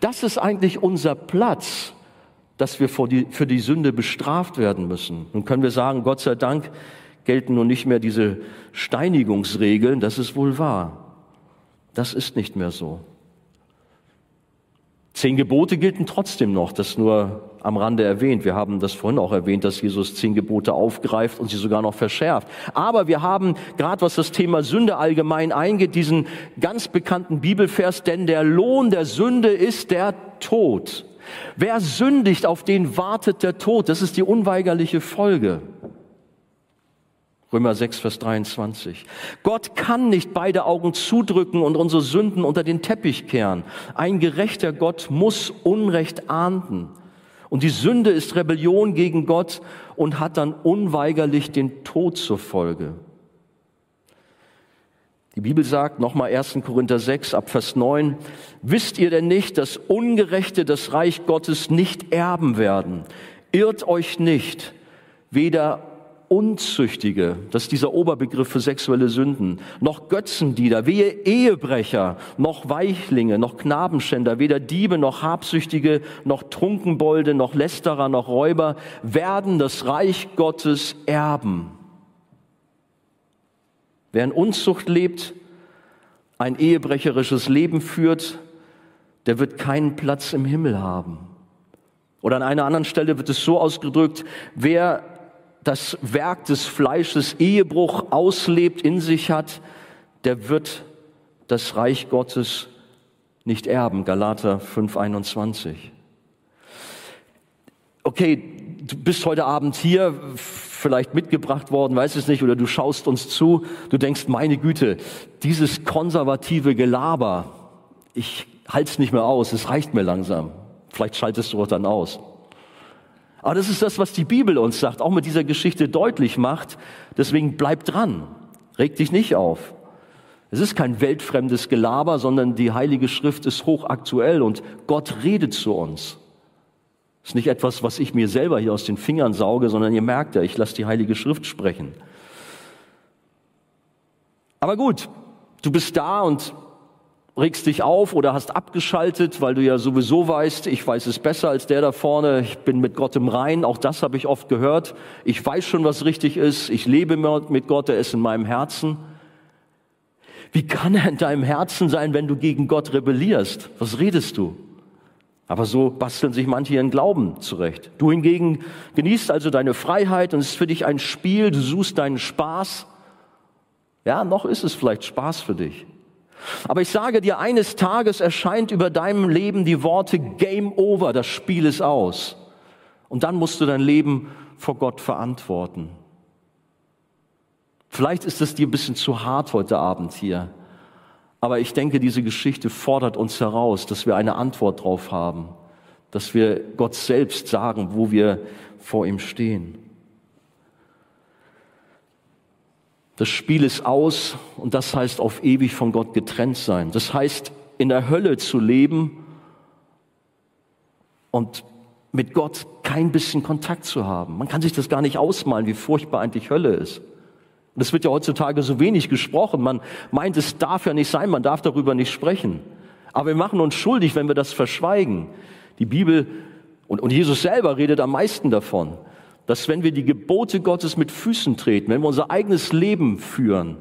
Das ist eigentlich unser Platz dass wir die, für die Sünde bestraft werden müssen. Nun können wir sagen, Gott sei Dank gelten nun nicht mehr diese Steinigungsregeln, das ist wohl wahr. Das ist nicht mehr so. Zehn Gebote gelten trotzdem noch, das nur am Rande erwähnt. Wir haben das vorhin auch erwähnt, dass Jesus zehn Gebote aufgreift und sie sogar noch verschärft. Aber wir haben, gerade was das Thema Sünde allgemein eingeht, diesen ganz bekannten Bibelvers, denn der Lohn der Sünde ist der Tod. Wer sündigt, auf den wartet der Tod. Das ist die unweigerliche Folge. Römer 6, Vers 23. Gott kann nicht beide Augen zudrücken und unsere Sünden unter den Teppich kehren. Ein gerechter Gott muss Unrecht ahnden. Und die Sünde ist Rebellion gegen Gott und hat dann unweigerlich den Tod zur Folge. Die Bibel sagt, nochmal 1. Korinther 6 ab Vers 9, wisst ihr denn nicht, dass Ungerechte das Reich Gottes nicht erben werden? Irrt euch nicht, weder Unzüchtige, das ist dieser Oberbegriff für sexuelle Sünden, noch Götzendiener, wehe Ehebrecher, noch Weichlinge, noch Knabenschänder, weder Diebe, noch Habsüchtige, noch Trunkenbolde, noch Lästerer, noch Räuber werden das Reich Gottes erben. Wer in Unzucht lebt, ein ehebrecherisches Leben führt, der wird keinen Platz im Himmel haben. Oder an einer anderen Stelle wird es so ausgedrückt, wer das Werk des Fleisches Ehebruch auslebt, in sich hat, der wird das Reich Gottes nicht erben. Galater 5:21. Okay, du bist heute Abend hier, vielleicht mitgebracht worden, weiß es nicht, oder du schaust uns zu, du denkst, meine Güte, dieses konservative Gelaber, ich halte es nicht mehr aus, es reicht mir langsam. Vielleicht schaltest du auch dann aus. Aber das ist das, was die Bibel uns sagt, auch mit dieser Geschichte deutlich macht. Deswegen bleib dran, reg dich nicht auf. Es ist kein weltfremdes Gelaber, sondern die Heilige Schrift ist hochaktuell und Gott redet zu uns. Es ist nicht etwas, was ich mir selber hier aus den Fingern sauge, sondern ihr merkt ja, ich lasse die Heilige Schrift sprechen. Aber gut, du bist da und regst dich auf oder hast abgeschaltet, weil du ja sowieso weißt, ich weiß es besser als der da vorne, ich bin mit Gott im Rein, auch das habe ich oft gehört. Ich weiß schon, was richtig ist, ich lebe mit Gott, er ist in meinem Herzen. Wie kann er in deinem Herzen sein, wenn du gegen Gott rebellierst? Was redest du? Aber so basteln sich manche ihren Glauben zurecht. Du hingegen genießt also deine Freiheit und es ist für dich ein Spiel, du suchst deinen Spaß. Ja, noch ist es vielleicht Spaß für dich. Aber ich sage dir, eines Tages erscheint über deinem Leben die Worte Game Over, das Spiel ist aus. Und dann musst du dein Leben vor Gott verantworten. Vielleicht ist es dir ein bisschen zu hart heute Abend hier. Aber ich denke, diese Geschichte fordert uns heraus, dass wir eine Antwort drauf haben, dass wir Gott selbst sagen, wo wir vor ihm stehen. Das Spiel ist aus und das heißt auf ewig von Gott getrennt sein. Das heißt in der Hölle zu leben und mit Gott kein bisschen Kontakt zu haben. Man kann sich das gar nicht ausmalen, wie furchtbar eigentlich Hölle ist. Und es wird ja heutzutage so wenig gesprochen. Man meint, es darf ja nicht sein, man darf darüber nicht sprechen. Aber wir machen uns schuldig, wenn wir das verschweigen. Die Bibel und, und Jesus selber redet am meisten davon, dass wenn wir die Gebote Gottes mit Füßen treten, wenn wir unser eigenes Leben führen,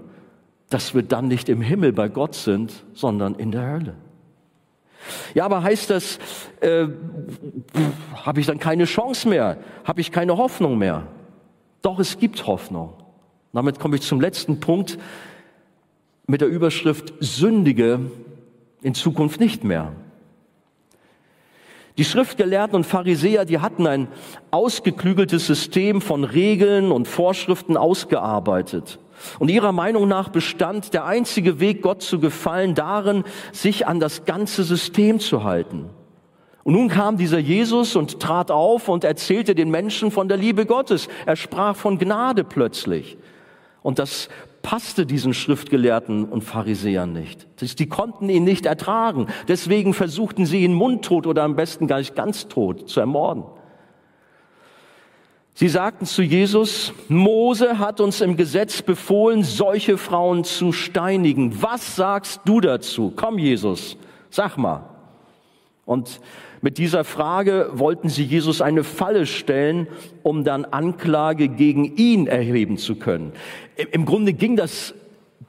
dass wir dann nicht im Himmel bei Gott sind, sondern in der Hölle. Ja, aber heißt das, äh, habe ich dann keine Chance mehr? Habe ich keine Hoffnung mehr? Doch, es gibt Hoffnung. Damit komme ich zum letzten Punkt mit der Überschrift Sündige in Zukunft nicht mehr. Die Schriftgelehrten und Pharisäer, die hatten ein ausgeklügeltes System von Regeln und Vorschriften ausgearbeitet. Und ihrer Meinung nach bestand der einzige Weg, Gott zu gefallen, darin, sich an das ganze System zu halten. Und nun kam dieser Jesus und trat auf und erzählte den Menschen von der Liebe Gottes. Er sprach von Gnade plötzlich. Und das passte diesen Schriftgelehrten und Pharisäern nicht. Die konnten ihn nicht ertragen. Deswegen versuchten sie ihn mundtot oder am besten gar nicht ganz tot zu ermorden. Sie sagten zu Jesus, Mose hat uns im Gesetz befohlen, solche Frauen zu steinigen. Was sagst du dazu? Komm, Jesus, sag mal. Und mit dieser Frage wollten sie Jesus eine Falle stellen, um dann Anklage gegen ihn erheben zu können. Im Grunde ging das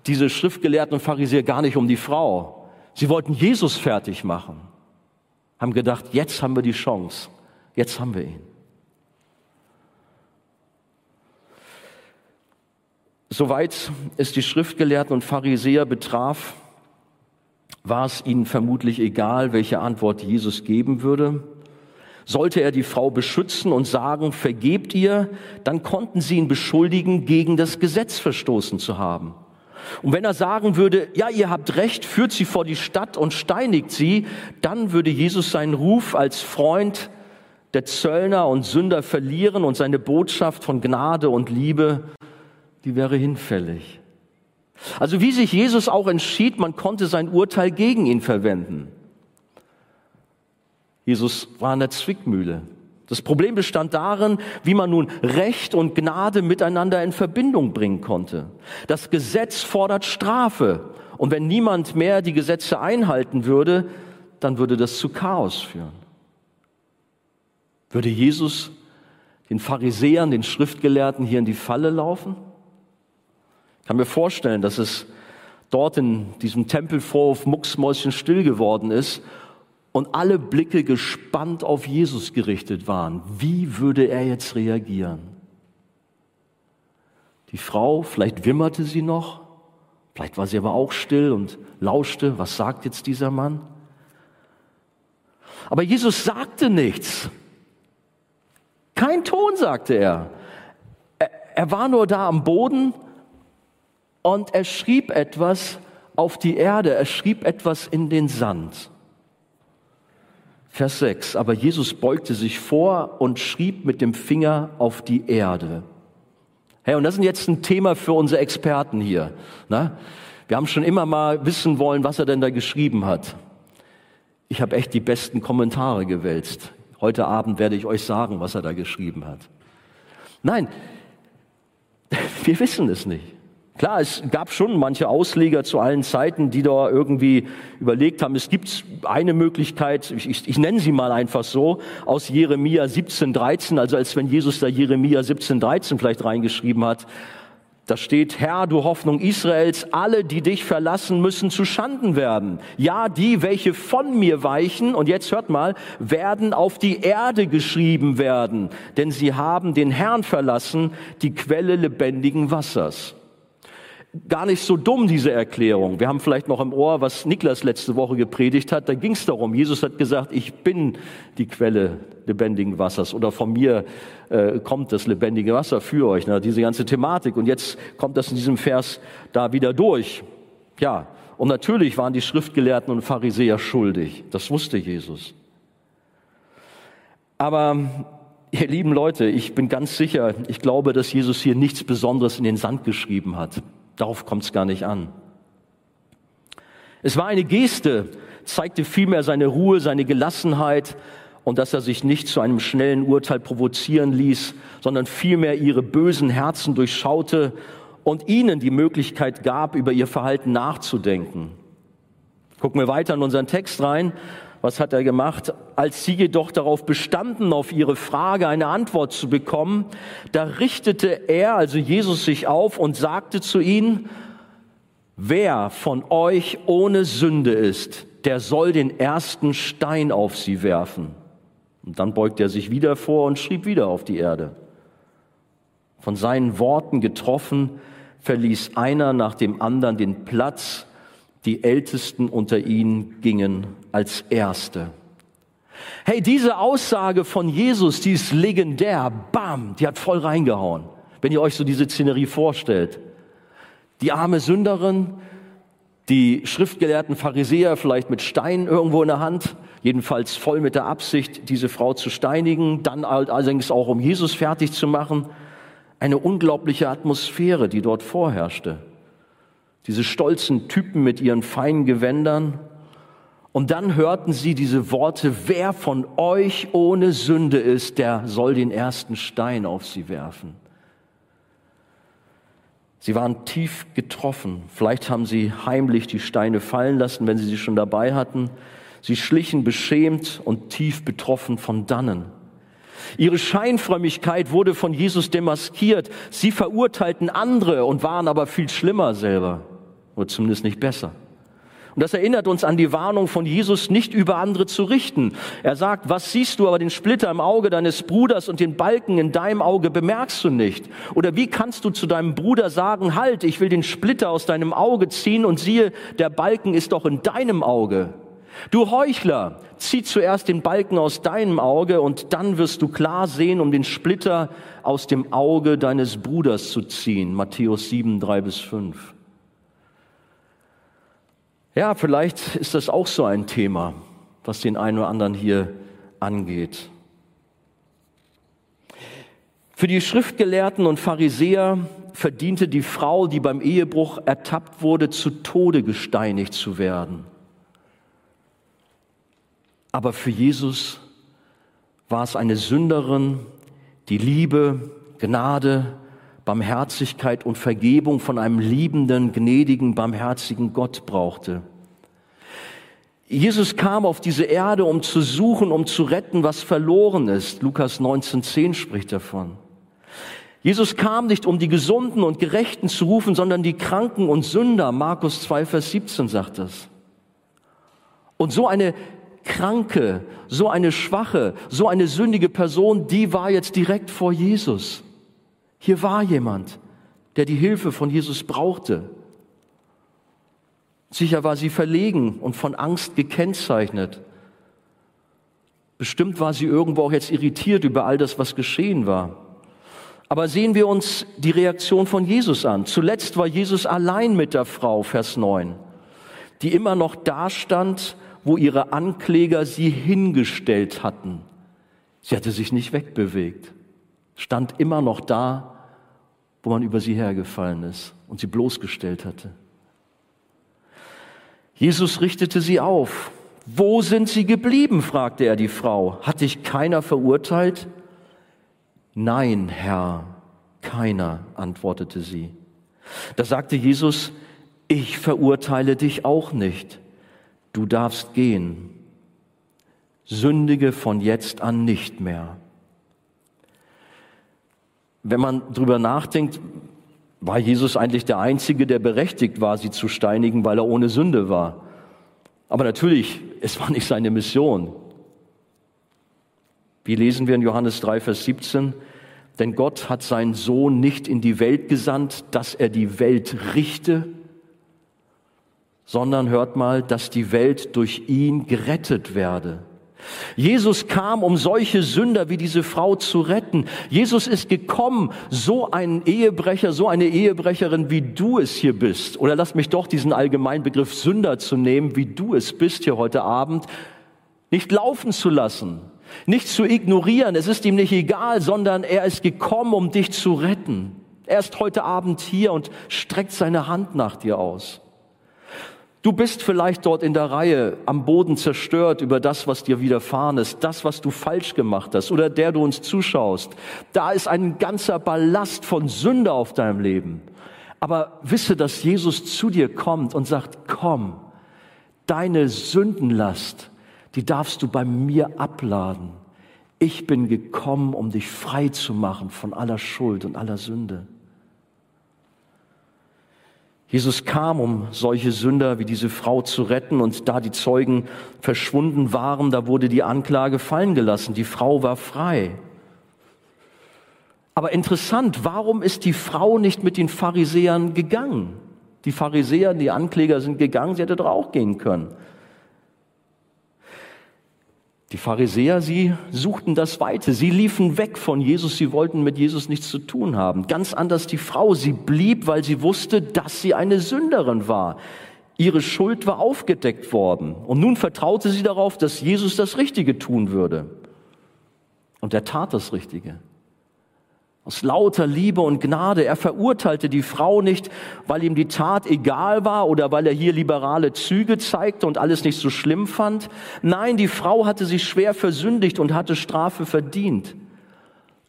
diese Schriftgelehrten und Pharisäer gar nicht um die Frau. Sie wollten Jesus fertig machen. Haben gedacht, jetzt haben wir die Chance. Jetzt haben wir ihn. Soweit es die Schriftgelehrten und Pharisäer betraf, war es ihnen vermutlich egal, welche Antwort Jesus geben würde. Sollte er die Frau beschützen und sagen, vergebt ihr, dann konnten sie ihn beschuldigen, gegen das Gesetz verstoßen zu haben. Und wenn er sagen würde, ja, ihr habt recht, führt sie vor die Stadt und steinigt sie, dann würde Jesus seinen Ruf als Freund der Zöllner und Sünder verlieren und seine Botschaft von Gnade und Liebe, die wäre hinfällig. Also wie sich Jesus auch entschied, man konnte sein Urteil gegen ihn verwenden. Jesus war in der Zwickmühle. Das Problem bestand darin, wie man nun Recht und Gnade miteinander in Verbindung bringen konnte. Das Gesetz fordert Strafe. Und wenn niemand mehr die Gesetze einhalten würde, dann würde das zu Chaos führen. Würde Jesus den Pharisäern, den Schriftgelehrten hier in die Falle laufen? Ich kann mir vorstellen, dass es dort in diesem Tempelvorhof mucksmäuschen still geworden ist und alle Blicke gespannt auf Jesus gerichtet waren. Wie würde er jetzt reagieren? Die Frau, vielleicht wimmerte sie noch, vielleicht war sie aber auch still und lauschte, was sagt jetzt dieser Mann? Aber Jesus sagte nichts. Kein Ton, sagte er. Er, er war nur da am Boden und er schrieb etwas auf die Erde, er schrieb etwas in den Sand. Vers 6. Aber Jesus beugte sich vor und schrieb mit dem Finger auf die Erde. Hey, und das ist jetzt ein Thema für unsere Experten hier. Ne? Wir haben schon immer mal wissen wollen, was er denn da geschrieben hat. Ich habe echt die besten Kommentare gewälzt. Heute Abend werde ich euch sagen, was er da geschrieben hat. Nein, <laughs> wir wissen es nicht. Klar, es gab schon manche Ausleger zu allen Zeiten, die da irgendwie überlegt haben, es gibt eine Möglichkeit, ich, ich, ich nenne sie mal einfach so, aus Jeremia 17,13, also als wenn Jesus da Jeremia 17,13 vielleicht reingeschrieben hat. Da steht, Herr, du Hoffnung Israels, alle, die dich verlassen, müssen zu Schanden werden. Ja, die, welche von mir weichen, und jetzt hört mal, werden auf die Erde geschrieben werden, denn sie haben den Herrn verlassen, die Quelle lebendigen Wassers gar nicht so dumm, diese Erklärung. Wir haben vielleicht noch im Ohr, was Niklas letzte Woche gepredigt hat. Da ging es darum, Jesus hat gesagt, ich bin die Quelle lebendigen Wassers oder von mir äh, kommt das lebendige Wasser für euch. Ne? Diese ganze Thematik. Und jetzt kommt das in diesem Vers da wieder durch. Ja, und natürlich waren die Schriftgelehrten und Pharisäer schuldig. Das wusste Jesus. Aber ihr lieben Leute, ich bin ganz sicher, ich glaube, dass Jesus hier nichts Besonderes in den Sand geschrieben hat. Darauf kommt es gar nicht an. Es war eine Geste, zeigte vielmehr seine Ruhe, seine Gelassenheit und dass er sich nicht zu einem schnellen Urteil provozieren ließ, sondern vielmehr ihre bösen Herzen durchschaute und ihnen die Möglichkeit gab, über ihr Verhalten nachzudenken. Gucken wir weiter in unseren Text rein. Was hat er gemacht? Als sie jedoch darauf bestanden, auf ihre Frage eine Antwort zu bekommen, da richtete er, also Jesus, sich auf und sagte zu ihnen, wer von euch ohne Sünde ist, der soll den ersten Stein auf sie werfen. Und dann beugte er sich wieder vor und schrieb wieder auf die Erde. Von seinen Worten getroffen, verließ einer nach dem anderen den Platz, die Ältesten unter ihnen gingen als Erste. Hey, diese Aussage von Jesus, die ist legendär. Bam, die hat voll reingehauen. Wenn ihr euch so diese Szenerie vorstellt. Die arme Sünderin, die schriftgelehrten Pharisäer vielleicht mit Steinen irgendwo in der Hand, jedenfalls voll mit der Absicht, diese Frau zu steinigen, dann allerdings auch um Jesus fertig zu machen. Eine unglaubliche Atmosphäre, die dort vorherrschte diese stolzen Typen mit ihren feinen Gewändern. Und dann hörten sie diese Worte, wer von euch ohne Sünde ist, der soll den ersten Stein auf sie werfen. Sie waren tief getroffen. Vielleicht haben sie heimlich die Steine fallen lassen, wenn sie sie schon dabei hatten. Sie schlichen beschämt und tief betroffen von dannen. Ihre Scheinfrömmigkeit wurde von Jesus demaskiert. Sie verurteilten andere und waren aber viel schlimmer selber oder zumindest nicht besser. Und das erinnert uns an die Warnung von Jesus, nicht über andere zu richten. Er sagt, was siehst du aber den Splitter im Auge deines Bruders und den Balken in deinem Auge bemerkst du nicht? Oder wie kannst du zu deinem Bruder sagen, halt, ich will den Splitter aus deinem Auge ziehen und siehe, der Balken ist doch in deinem Auge. Du Heuchler, zieh zuerst den Balken aus deinem Auge und dann wirst du klar sehen, um den Splitter aus dem Auge deines Bruders zu ziehen. Matthäus 7, 3 bis 5. Ja, vielleicht ist das auch so ein Thema, was den einen oder anderen hier angeht. Für die Schriftgelehrten und Pharisäer verdiente die Frau, die beim Ehebruch ertappt wurde, zu Tode gesteinigt zu werden. Aber für Jesus war es eine Sünderin, die Liebe, Gnade, Barmherzigkeit und Vergebung von einem liebenden, gnädigen, barmherzigen Gott brauchte. Jesus kam auf diese Erde, um zu suchen, um zu retten, was verloren ist. Lukas 19.10 spricht davon. Jesus kam nicht, um die Gesunden und Gerechten zu rufen, sondern die Kranken und Sünder. Markus 2, Vers 17 sagt das. Und so eine kranke, so eine schwache, so eine sündige Person, die war jetzt direkt vor Jesus. Hier war jemand, der die Hilfe von Jesus brauchte. Sicher war sie verlegen und von Angst gekennzeichnet. Bestimmt war sie irgendwo auch jetzt irritiert über all das, was geschehen war. Aber sehen wir uns die Reaktion von Jesus an. Zuletzt war Jesus allein mit der Frau, Vers 9, die immer noch dastand, wo ihre Ankläger sie hingestellt hatten. Sie hatte sich nicht wegbewegt, stand immer noch da, wo man über sie hergefallen ist und sie bloßgestellt hatte. Jesus richtete sie auf. Wo sind sie geblieben? fragte er die Frau. Hat dich keiner verurteilt? Nein, Herr, keiner, antwortete sie. Da sagte Jesus, ich verurteile dich auch nicht. Du darfst gehen. Sündige von jetzt an nicht mehr. Wenn man drüber nachdenkt, war Jesus eigentlich der Einzige, der berechtigt war, sie zu steinigen, weil er ohne Sünde war. Aber natürlich, es war nicht seine Mission. Wie lesen wir in Johannes 3, Vers 17? Denn Gott hat seinen Sohn nicht in die Welt gesandt, dass er die Welt richte, sondern hört mal, dass die Welt durch ihn gerettet werde. Jesus kam, um solche Sünder wie diese Frau zu retten. Jesus ist gekommen, so ein Ehebrecher, so eine Ehebrecherin, wie du es hier bist. Oder lass mich doch diesen allgemeinen Begriff Sünder zu nehmen, wie du es bist hier heute Abend, nicht laufen zu lassen, nicht zu ignorieren. Es ist ihm nicht egal, sondern er ist gekommen, um dich zu retten. Er ist heute Abend hier und streckt seine Hand nach dir aus. Du bist vielleicht dort in der Reihe am Boden zerstört über das, was dir widerfahren ist, das, was du falsch gemacht hast oder der du uns zuschaust. Da ist ein ganzer Ballast von Sünde auf deinem Leben. Aber wisse, dass Jesus zu dir kommt und sagt, komm, deine Sündenlast, die darfst du bei mir abladen. Ich bin gekommen, um dich frei zu machen von aller Schuld und aller Sünde. Jesus kam, um solche Sünder wie diese Frau zu retten, und da die Zeugen verschwunden waren, da wurde die Anklage fallen gelassen. Die Frau war frei. Aber interessant, warum ist die Frau nicht mit den Pharisäern gegangen? Die Pharisäer, die Ankläger sind gegangen, sie hätte doch auch gehen können. Die Pharisäer, sie suchten das Weite. Sie liefen weg von Jesus. Sie wollten mit Jesus nichts zu tun haben. Ganz anders die Frau. Sie blieb, weil sie wusste, dass sie eine Sünderin war. Ihre Schuld war aufgedeckt worden. Und nun vertraute sie darauf, dass Jesus das Richtige tun würde. Und er tat das Richtige. Aus lauter Liebe und Gnade. Er verurteilte die Frau nicht, weil ihm die Tat egal war oder weil er hier liberale Züge zeigte und alles nicht so schlimm fand. Nein, die Frau hatte sich schwer versündigt und hatte Strafe verdient.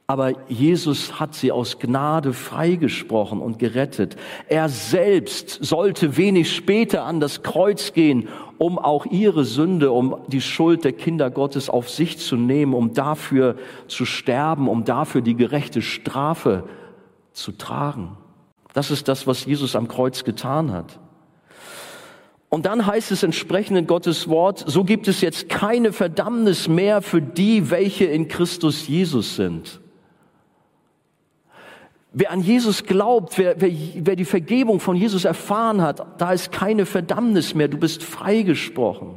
Aber Jesus hat sie aus Gnade freigesprochen und gerettet. Er selbst sollte wenig später an das Kreuz gehen, um auch ihre Sünde, um die Schuld der Kinder Gottes auf sich zu nehmen, um dafür zu sterben, um dafür die gerechte Strafe zu tragen. Das ist das, was Jesus am Kreuz getan hat. Und dann heißt es entsprechend in Gottes Wort, so gibt es jetzt keine Verdammnis mehr für die, welche in Christus Jesus sind. Wer an Jesus glaubt, wer, wer, wer die Vergebung von Jesus erfahren hat, da ist keine Verdammnis mehr, du bist freigesprochen.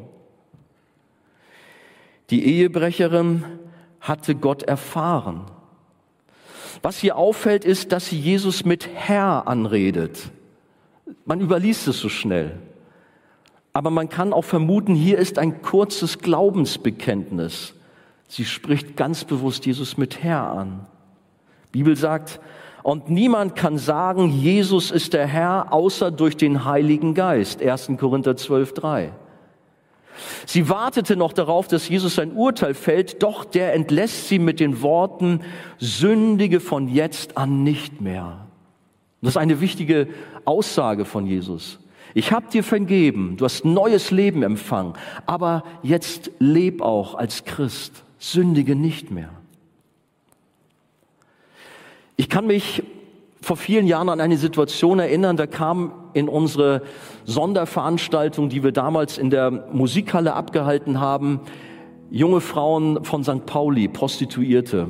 Die Ehebrecherin hatte Gott erfahren. Was hier auffällt, ist, dass sie Jesus mit Herr anredet. Man überliest es so schnell. Aber man kann auch vermuten, hier ist ein kurzes Glaubensbekenntnis. Sie spricht ganz bewusst Jesus mit Herr an. Die Bibel sagt, und niemand kann sagen, Jesus ist der Herr, außer durch den Heiligen Geist. 1. Korinther 12, 3. Sie wartete noch darauf, dass Jesus ein Urteil fällt, doch der entlässt sie mit den Worten, sündige von jetzt an nicht mehr. Das ist eine wichtige Aussage von Jesus. Ich habe dir vergeben, du hast neues Leben empfangen, aber jetzt leb auch als Christ, sündige nicht mehr. Ich kann mich vor vielen Jahren an eine Situation erinnern, da kam in unsere Sonderveranstaltung, die wir damals in der Musikhalle abgehalten haben, junge Frauen von St. Pauli, Prostituierte.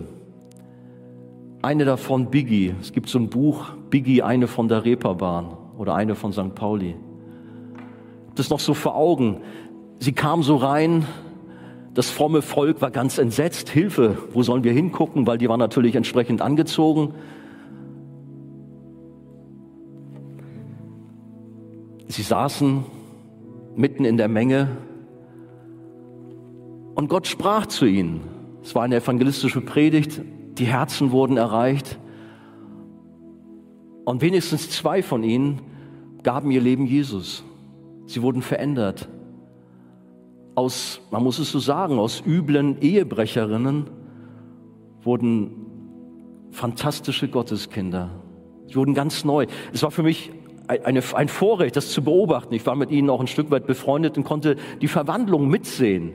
Eine davon Biggie. Es gibt so ein Buch, Biggie, eine von der Reeperbahn oder eine von St. Pauli. Das noch so vor Augen. Sie kam so rein, das fromme Volk war ganz entsetzt. Hilfe, wo sollen wir hingucken? Weil die waren natürlich entsprechend angezogen. Sie saßen mitten in der Menge Und Gott sprach zu ihnen. Es war eine evangelistische Predigt, die Herzen wurden erreicht. Und wenigstens zwei von ihnen gaben ihr Leben Jesus. Sie wurden verändert. Aus, man muss es so sagen, aus üblen Ehebrecherinnen wurden fantastische Gotteskinder. Sie wurden ganz neu. Es war für mich eine, ein Vorrecht, das zu beobachten. Ich war mit ihnen auch ein Stück weit befreundet und konnte die Verwandlung mitsehen.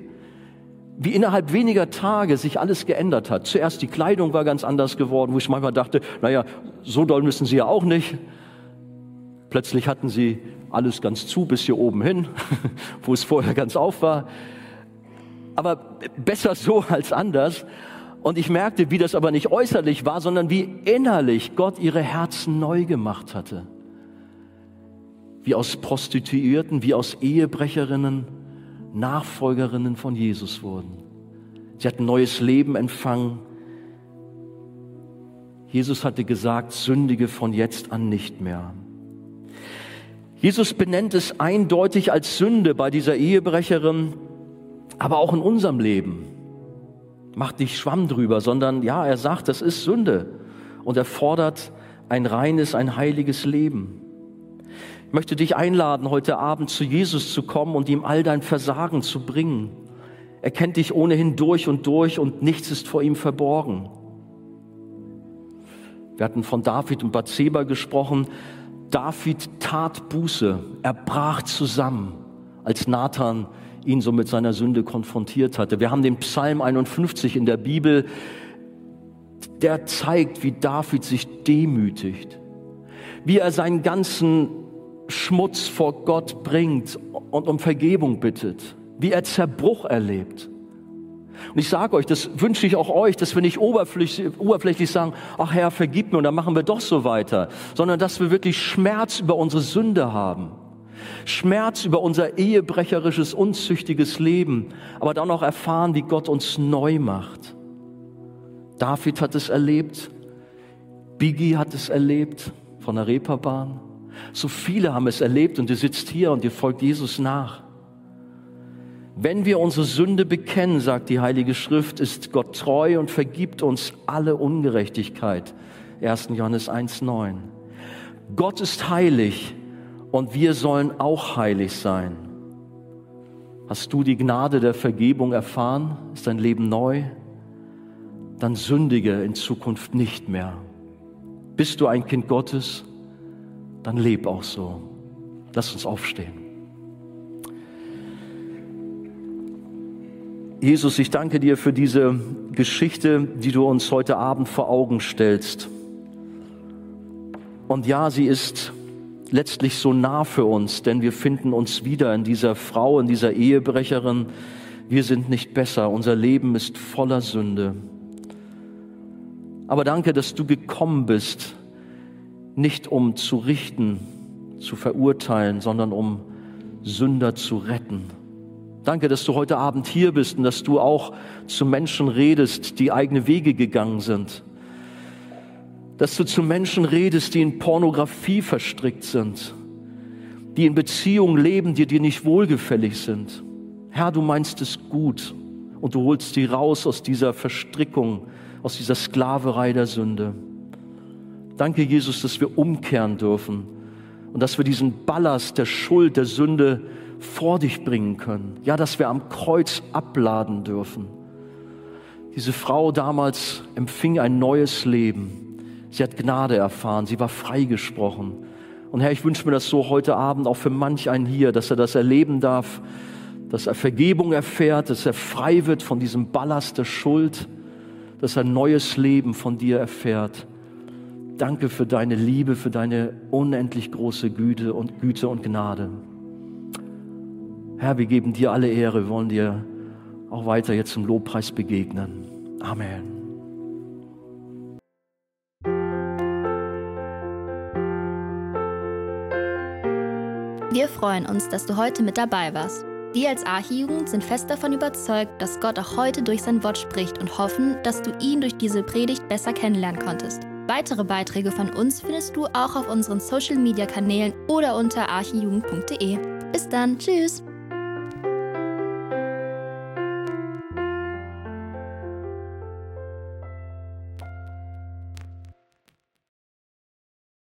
Wie innerhalb weniger Tage sich alles geändert hat. Zuerst die Kleidung war ganz anders geworden, wo ich manchmal dachte, naja, so doll müssen sie ja auch nicht. Plötzlich hatten sie alles ganz zu bis hier oben hin, <laughs> wo es vorher ganz auf war. Aber besser so als anders. Und ich merkte, wie das aber nicht äußerlich war, sondern wie innerlich Gott ihre Herzen neu gemacht hatte wie aus Prostituierten, wie aus Ehebrecherinnen Nachfolgerinnen von Jesus wurden. Sie hatten neues Leben empfangen. Jesus hatte gesagt, sündige von jetzt an nicht mehr. Jesus benennt es eindeutig als Sünde bei dieser Ehebrecherin, aber auch in unserem Leben. Macht nicht Schwamm drüber, sondern ja, er sagt, das ist Sünde und er fordert ein reines, ein heiliges Leben möchte dich einladen, heute Abend zu Jesus zu kommen und ihm all dein Versagen zu bringen. Er kennt dich ohnehin durch und durch und nichts ist vor ihm verborgen. Wir hatten von David und Bathseba gesprochen. David tat Buße, er brach zusammen, als Nathan ihn so mit seiner Sünde konfrontiert hatte. Wir haben den Psalm 51 in der Bibel, der zeigt, wie David sich demütigt, wie er seinen ganzen Schmutz vor Gott bringt und um Vergebung bittet, wie er Zerbruch erlebt. Und ich sage euch, das wünsche ich auch euch, dass wir nicht oberflächlich, oberflächlich sagen, ach Herr, vergib mir und dann machen wir doch so weiter, sondern dass wir wirklich Schmerz über unsere Sünde haben. Schmerz über unser ehebrecherisches, unzüchtiges Leben, aber dann auch erfahren, wie Gott uns neu macht. David hat es erlebt, Biggie hat es erlebt von der Reeperbahn. So viele haben es erlebt und ihr sitzt hier und ihr folgt Jesus nach. Wenn wir unsere Sünde bekennen, sagt die Heilige Schrift, ist Gott treu und vergibt uns alle Ungerechtigkeit. 1. Johannes 1.9. Gott ist heilig und wir sollen auch heilig sein. Hast du die Gnade der Vergebung erfahren? Ist dein Leben neu? Dann sündige in Zukunft nicht mehr. Bist du ein Kind Gottes? dann leb auch so. Lass uns aufstehen. Jesus, ich danke dir für diese Geschichte, die du uns heute Abend vor Augen stellst. Und ja, sie ist letztlich so nah für uns, denn wir finden uns wieder in dieser Frau, in dieser Ehebrecherin. Wir sind nicht besser, unser Leben ist voller Sünde. Aber danke, dass du gekommen bist, nicht um zu richten, zu verurteilen, sondern um Sünder zu retten. Danke, dass du heute Abend hier bist und dass du auch zu Menschen redest, die eigene Wege gegangen sind. Dass du zu Menschen redest, die in Pornografie verstrickt sind, die in Beziehungen leben, die dir nicht wohlgefällig sind. Herr, du meinst es gut und du holst sie raus aus dieser Verstrickung, aus dieser Sklaverei der Sünde. Danke, Jesus, dass wir umkehren dürfen und dass wir diesen Ballast der Schuld, der Sünde vor dich bringen können. Ja, dass wir am Kreuz abladen dürfen. Diese Frau damals empfing ein neues Leben. Sie hat Gnade erfahren, sie war freigesprochen. Und Herr, ich wünsche mir das so heute Abend auch für manch einen hier, dass er das erleben darf, dass er Vergebung erfährt, dass er frei wird von diesem Ballast der Schuld, dass er ein neues Leben von dir erfährt. Danke für deine Liebe, für deine unendlich große Güte und Güte und Gnade. Herr, wir geben dir alle Ehre, wir wollen dir auch weiter jetzt zum Lobpreis begegnen. Amen. Wir freuen uns, dass du heute mit dabei warst. Wir als Archijugend sind fest davon überzeugt, dass Gott auch heute durch sein Wort spricht und hoffen, dass du ihn durch diese Predigt besser kennenlernen konntest. Weitere Beiträge von uns findest du auch auf unseren Social Media Kanälen oder unter archijugend.de. Bis dann, tschüss!